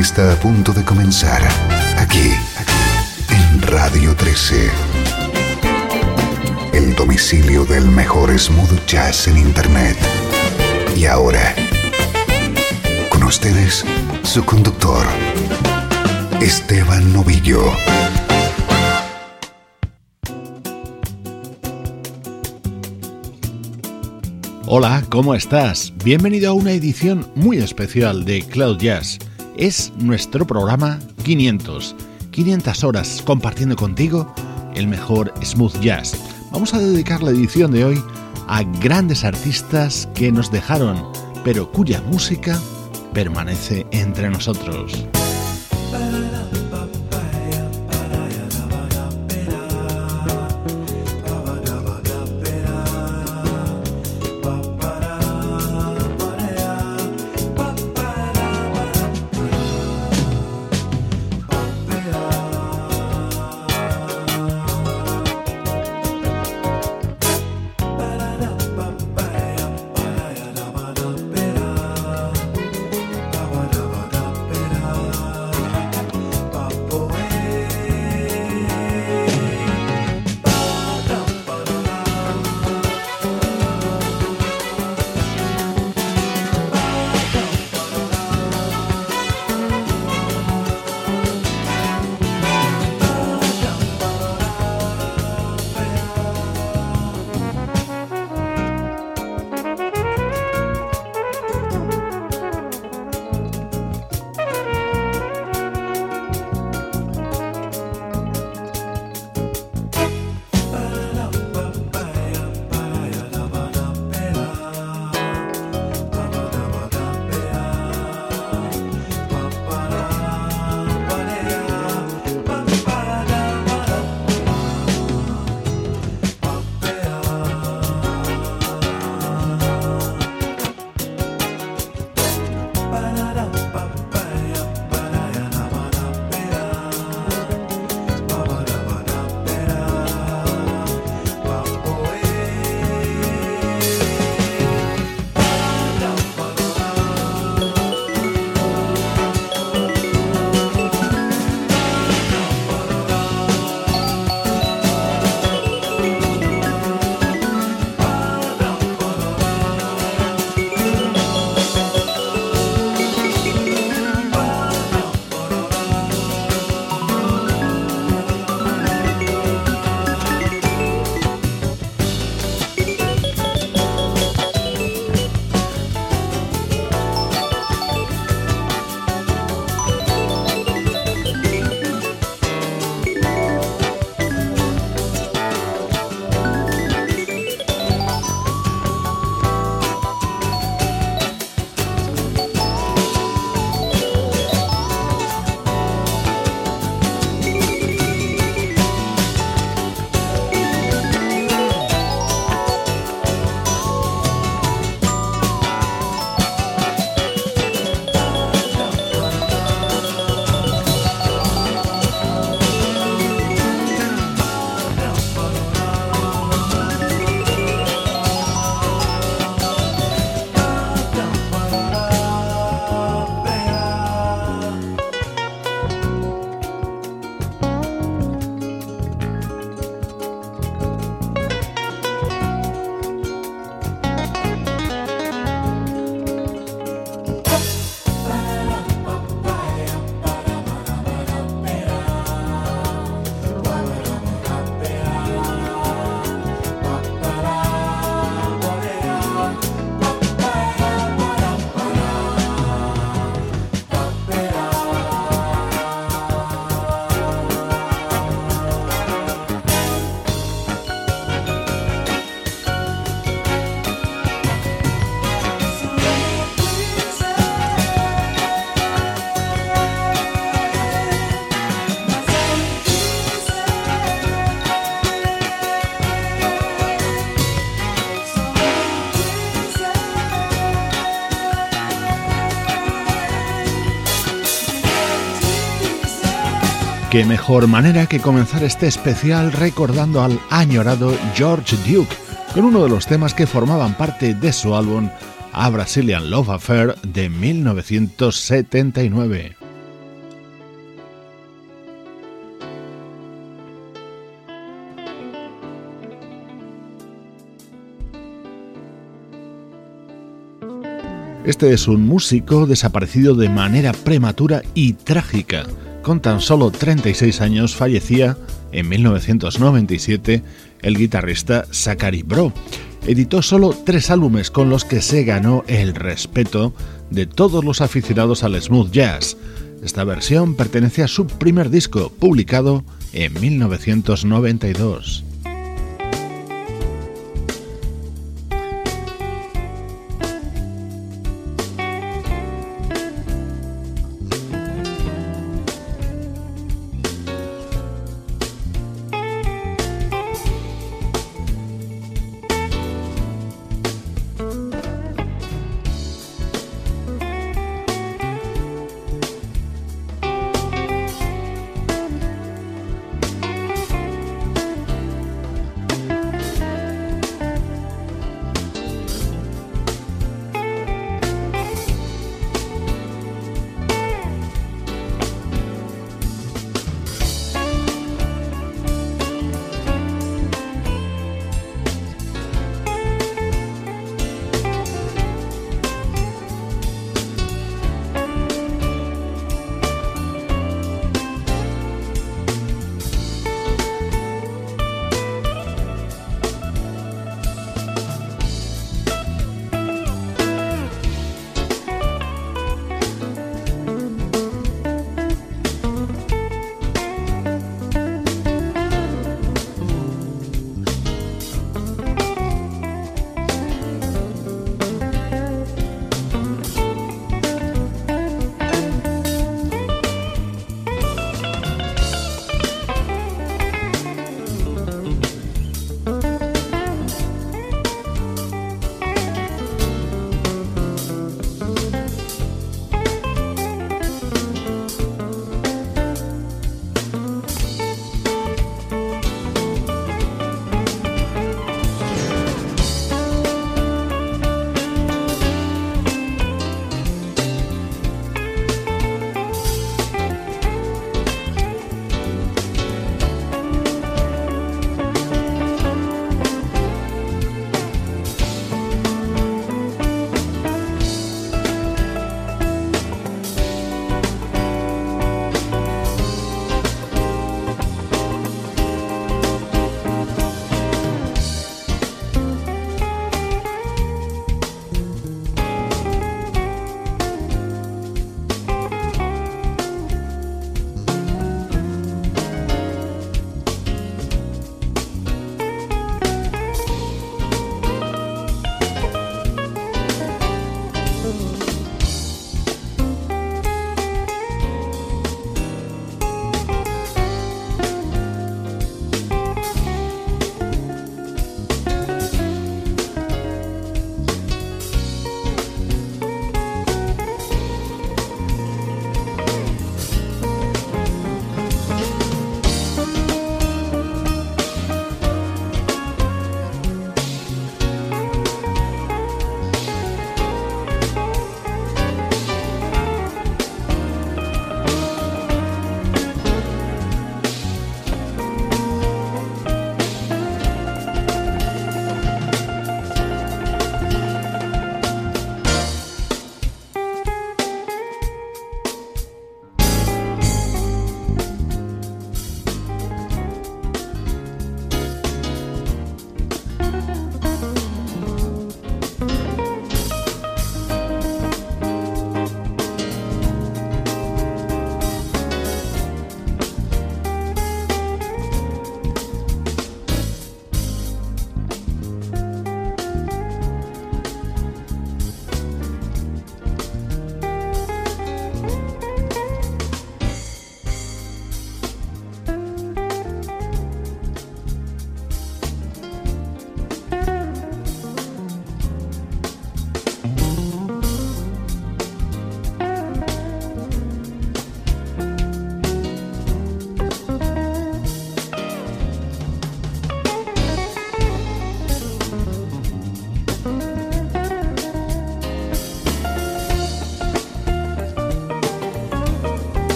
Está a punto de comenzar aquí, en Radio 13. El domicilio del mejor smooth jazz en Internet. Y ahora, con ustedes, su conductor, Esteban Novillo. Hola, ¿cómo estás? Bienvenido a una edición muy especial de Cloud Jazz. Es nuestro programa 500. 500 horas compartiendo contigo el mejor smooth jazz. Vamos a dedicar la edición de hoy a grandes artistas que nos dejaron, pero cuya música permanece entre nosotros. Qué mejor manera que comenzar este especial recordando al añorado George Duke con uno de los temas que formaban parte de su álbum A Brazilian Love Affair de 1979. Este es un músico desaparecido de manera prematura y trágica con tan solo 36 años fallecía en 1997 el guitarrista Zachary Bro. Editó solo tres álbumes con los que se ganó el respeto de todos los aficionados al smooth jazz. Esta versión pertenece a su primer disco, publicado en 1992.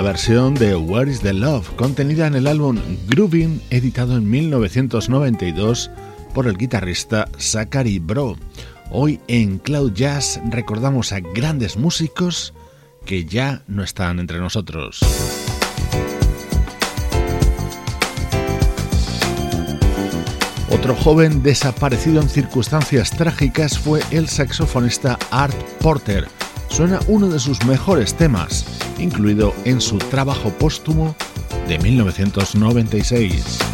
La versión de Where is the Love, contenida en el álbum Grooving, editado en 1992 por el guitarrista Zachary Bro. Hoy en Cloud Jazz recordamos a grandes músicos que ya no están entre nosotros. Otro joven desaparecido en circunstancias trágicas fue el saxofonista Art Porter. Suena uno de sus mejores temas, incluido en su trabajo póstumo de 1996.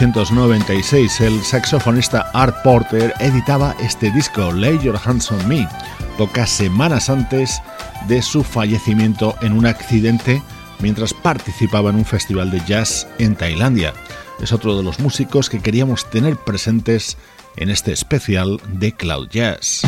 1996 el saxofonista Art Porter editaba este disco Lay Your Hands on Me, pocas semanas antes de su fallecimiento en un accidente mientras participaba en un festival de jazz en Tailandia. Es otro de los músicos que queríamos tener presentes en este especial de Cloud Jazz.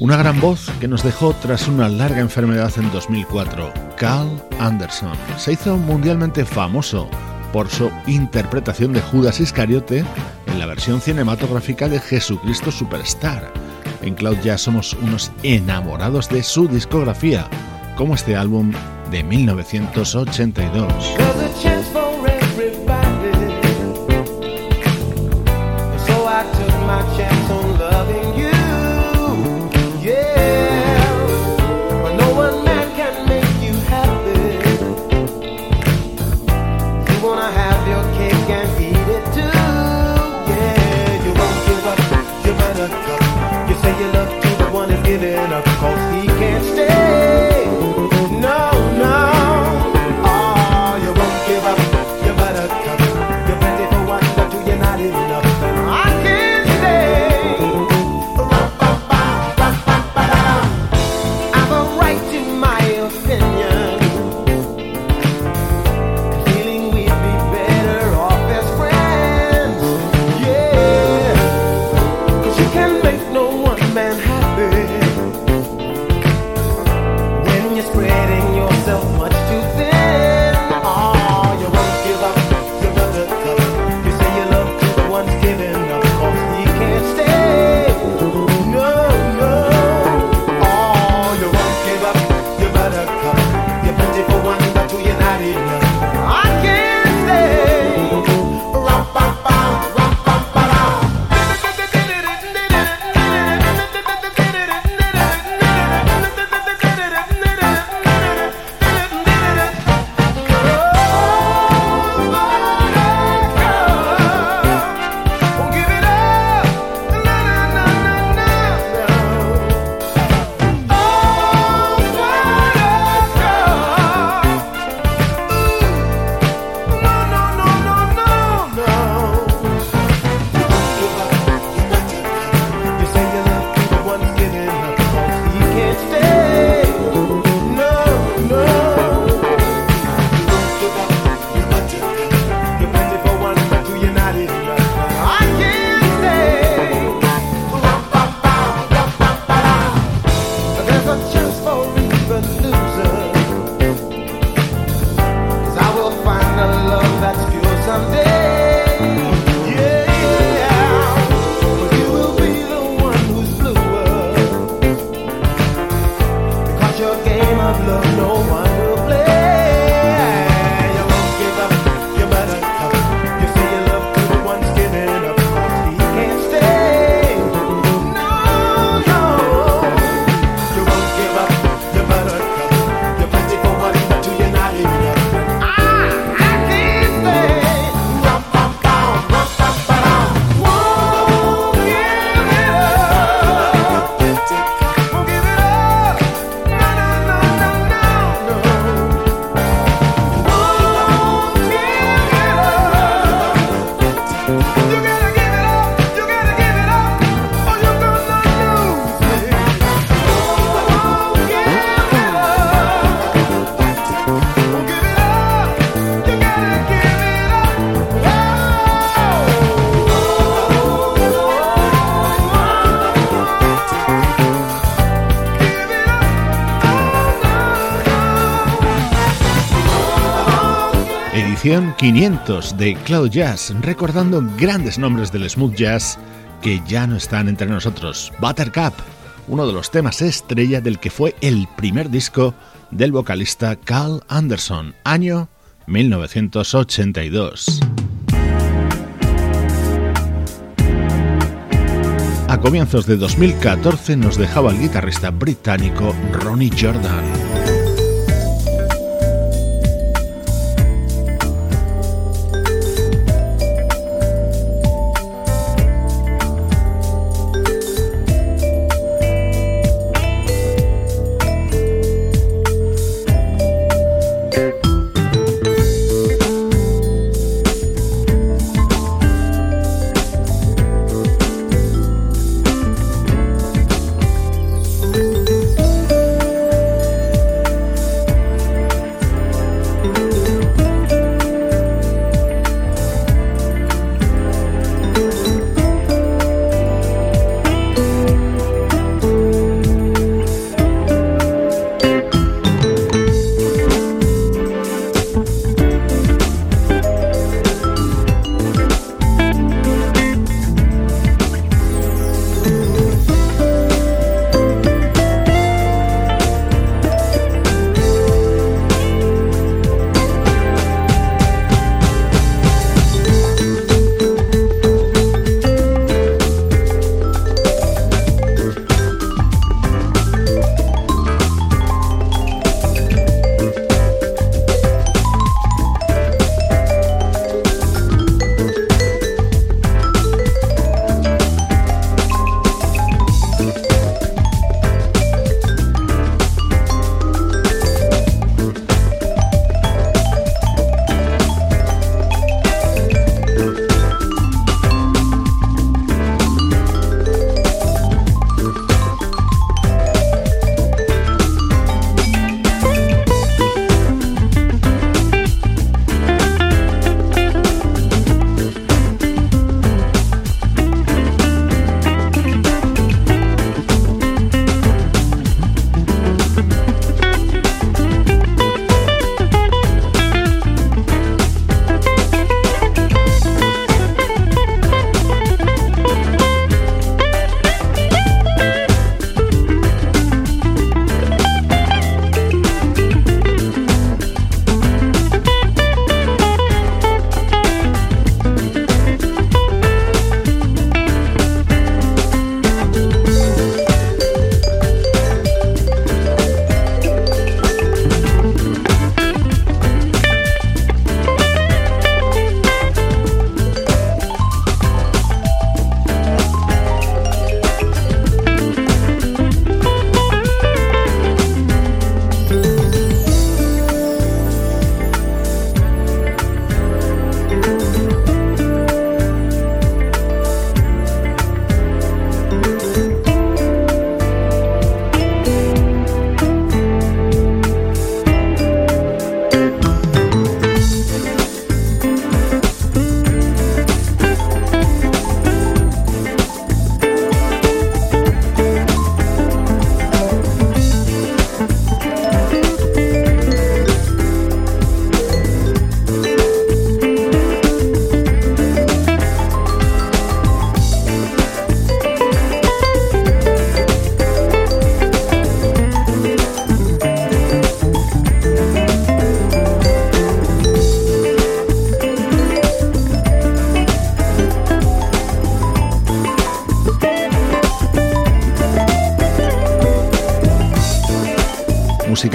Una gran voz que nos dejó tras una larga enfermedad en 2004, Carl Anderson. Se hizo mundialmente famoso por su interpretación de Judas Iscariote en la versión cinematográfica de Jesucristo Superstar. En Cloud ya somos unos enamorados de su discografía, como este álbum de 1982. edición 500 de Cloud Jazz, recordando grandes nombres del smooth jazz que ya no están entre nosotros. Buttercup, uno de los temas estrella del que fue el primer disco del vocalista Carl Anderson, año 1982. A comienzos de 2014 nos dejaba el guitarrista británico Ronnie Jordan.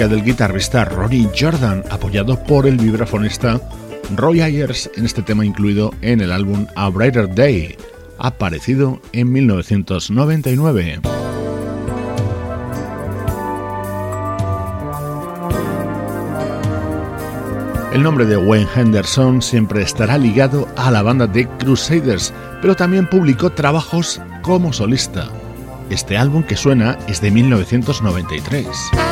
Del guitarrista Ronnie Jordan, apoyado por el vibrafonista Roy Ayers en este tema incluido en el álbum A Brighter Day, aparecido en 1999. El nombre de Wayne Henderson siempre estará ligado a la banda de Crusaders, pero también publicó trabajos como solista. Este álbum que suena es de 1993.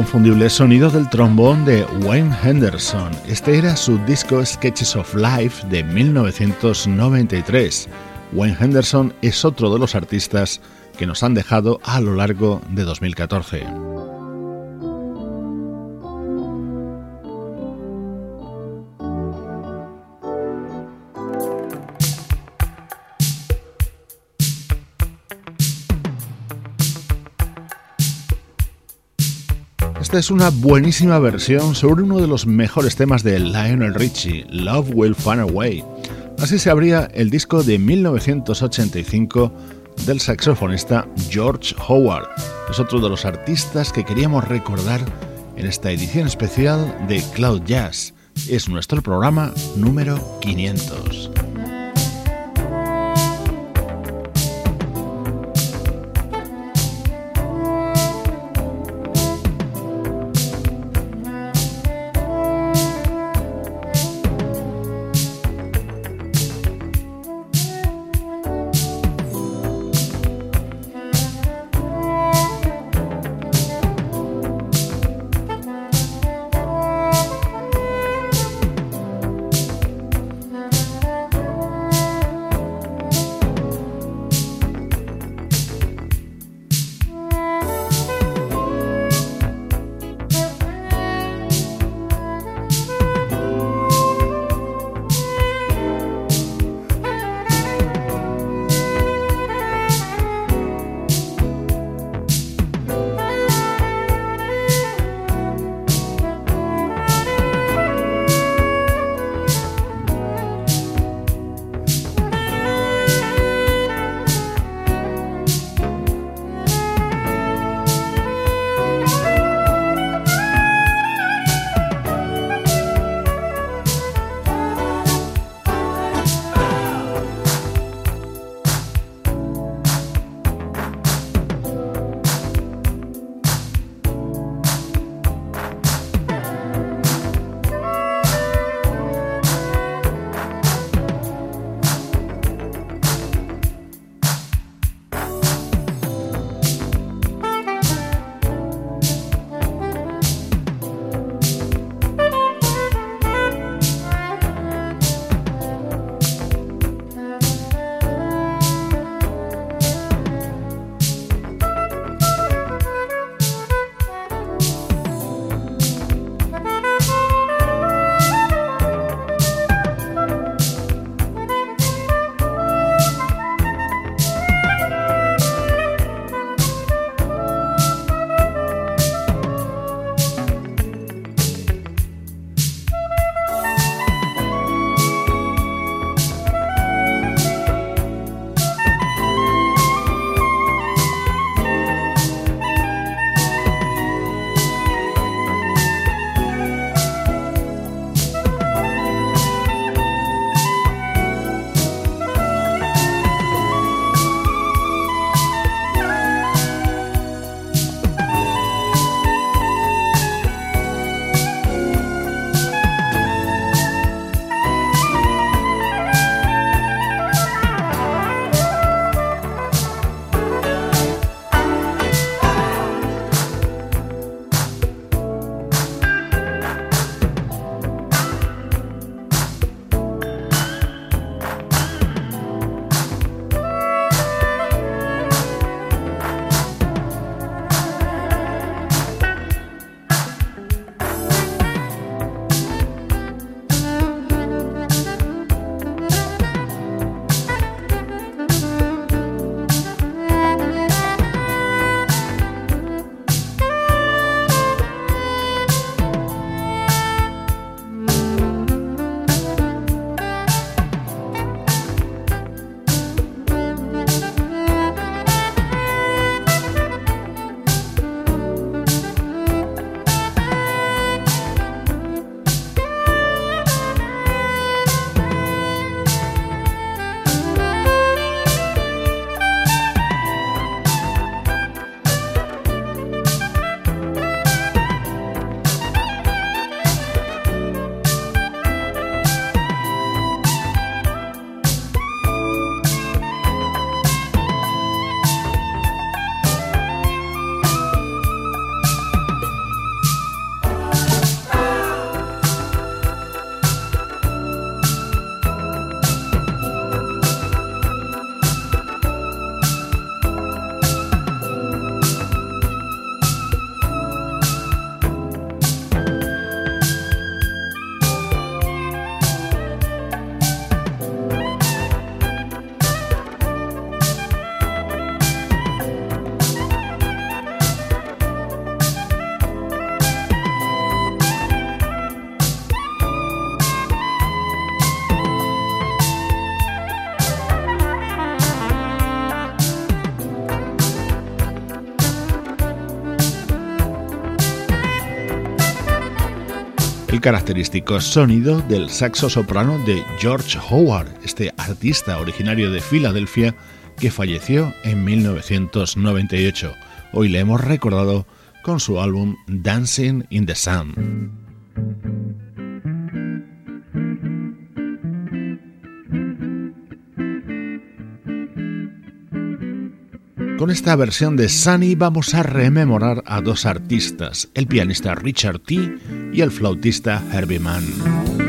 Inconfundible sonido del trombón de Wayne Henderson. Este era su disco Sketches of Life de 1993. Wayne Henderson es otro de los artistas que nos han dejado a lo largo de 2014. Esta es una buenísima versión sobre uno de los mejores temas de Lionel Richie, Love Will Find a Way. Así se abría el disco de 1985 del saxofonista George Howard. Es otro de los artistas que queríamos recordar en esta edición especial de Cloud Jazz. Es nuestro programa número 500. Característico sonido del saxo soprano de George Howard, este artista originario de Filadelfia que falleció en 1998. Hoy le hemos recordado con su álbum Dancing in the Sun. Con esta versión de Sunny vamos a rememorar a dos artistas, el pianista Richard T. y el flautista Herbie Mann.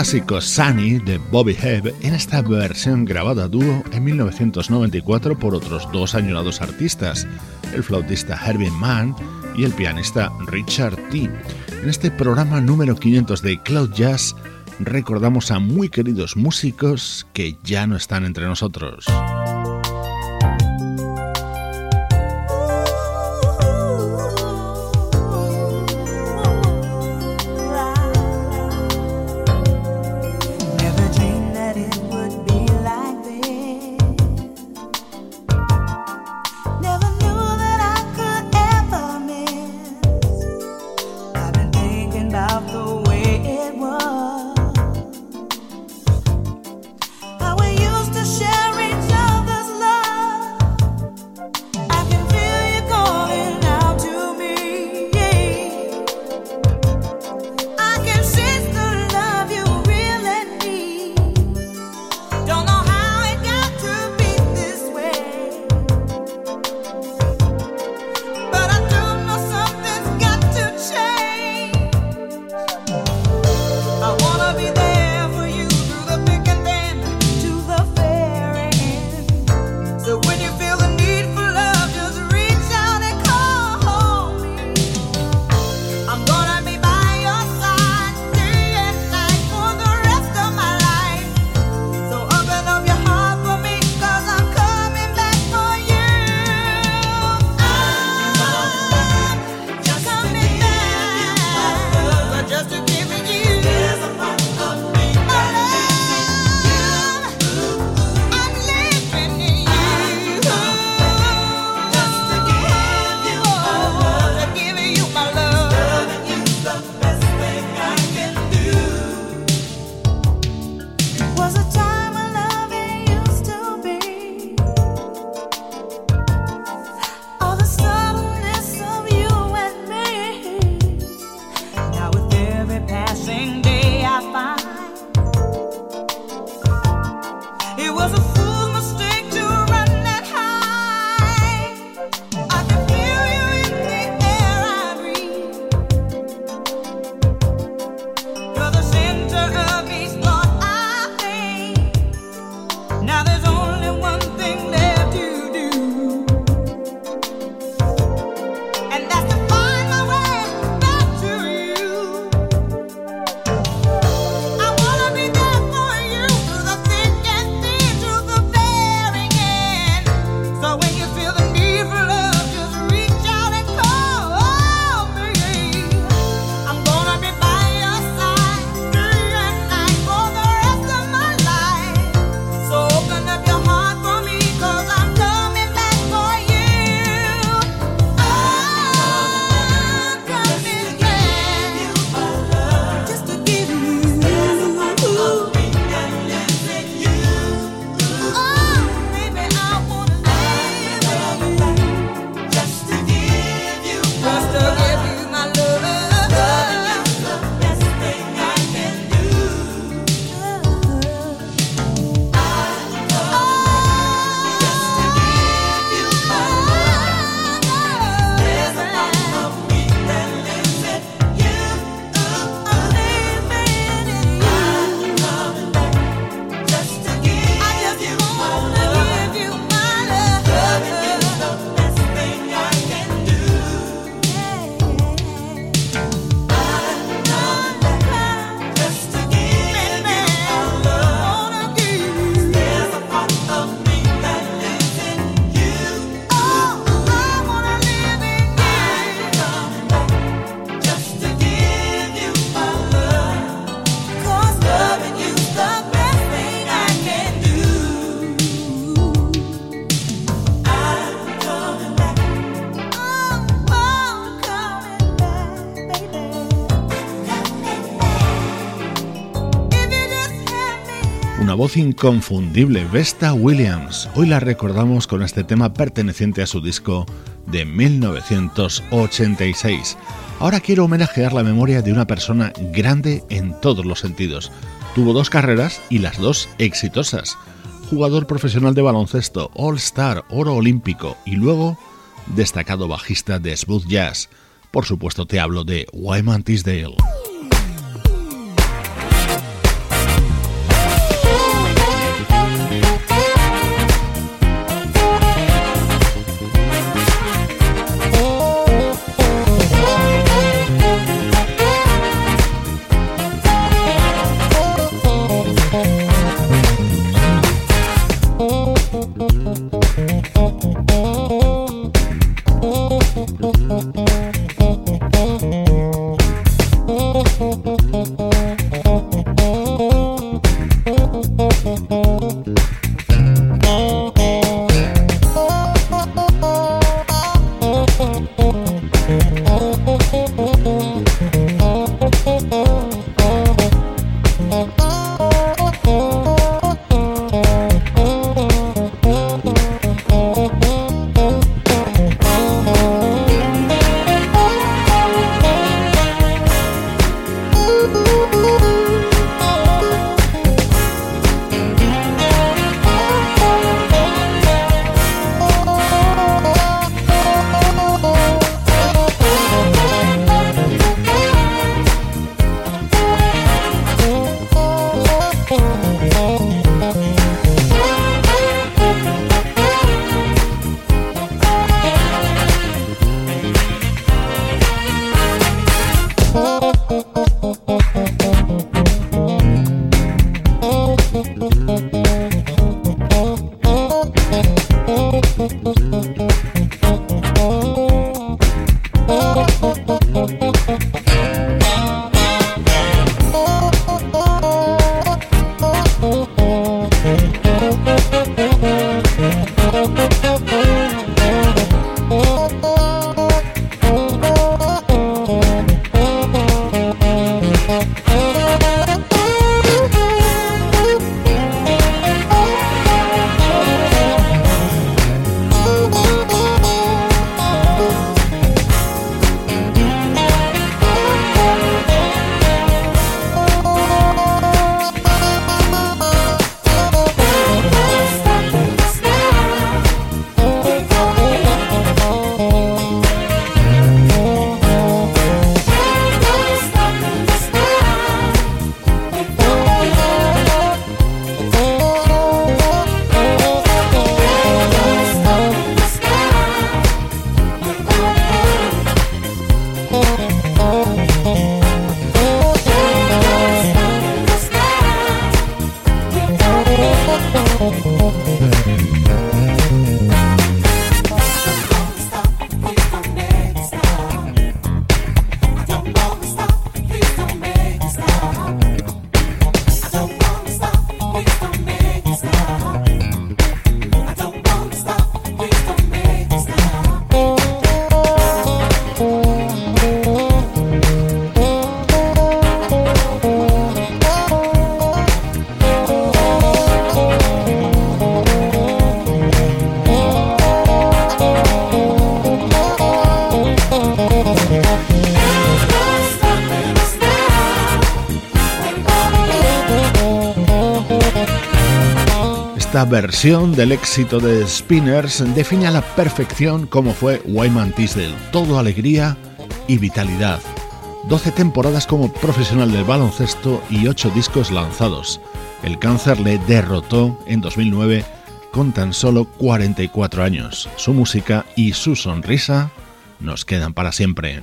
Clásico Sunny de Bobby Hebb en esta versión grabada dúo en 1994 por otros dos añorados artistas, el flautista Herbie Mann y el pianista Richard T. En este programa número 500 de Cloud Jazz recordamos a muy queridos músicos que ya no están entre nosotros. Voz inconfundible, Vesta Williams. Hoy la recordamos con este tema perteneciente a su disco de 1986. Ahora quiero homenajear la memoria de una persona grande en todos los sentidos. Tuvo dos carreras y las dos exitosas. Jugador profesional de baloncesto, All Star, oro olímpico y luego destacado bajista de smooth jazz. Por supuesto te hablo de Wyman Tisdale. Versión del éxito de Spinners define a la perfección cómo fue Wyman Tisdale, todo alegría y vitalidad. 12 temporadas como profesional del baloncesto y 8 discos lanzados. El cáncer le derrotó en 2009 con tan solo 44 años. Su música y su sonrisa nos quedan para siempre.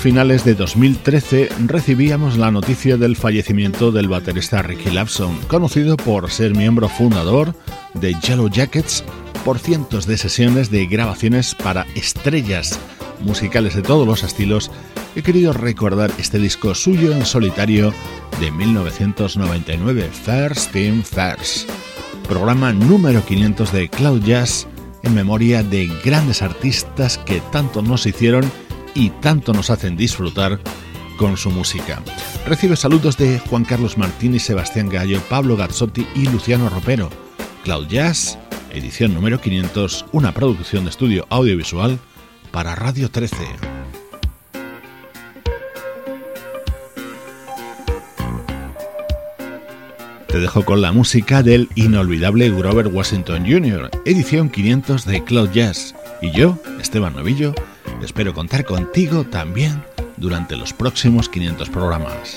Finales de 2013 recibíamos la noticia del fallecimiento del baterista Ricky Lapson, conocido por ser miembro fundador de Yellow Jackets por cientos de sesiones de grabaciones para estrellas musicales de todos los estilos. He querido recordar este disco suyo en solitario de 1999, First Team First, programa número 500 de Cloud Jazz en memoria de grandes artistas que tanto nos hicieron y tanto nos hacen disfrutar con su música. Recibe saludos de Juan Carlos Martín y Sebastián Gallo, Pablo Gazzotti y Luciano Ropero. Cloud Jazz edición número 500, una producción de estudio audiovisual para Radio 13. Te dejo con la música del inolvidable Grover Washington Jr., edición 500 de Cloud Jazz. Y yo, Esteban Novillo, espero contar contigo también durante los próximos 500 programas.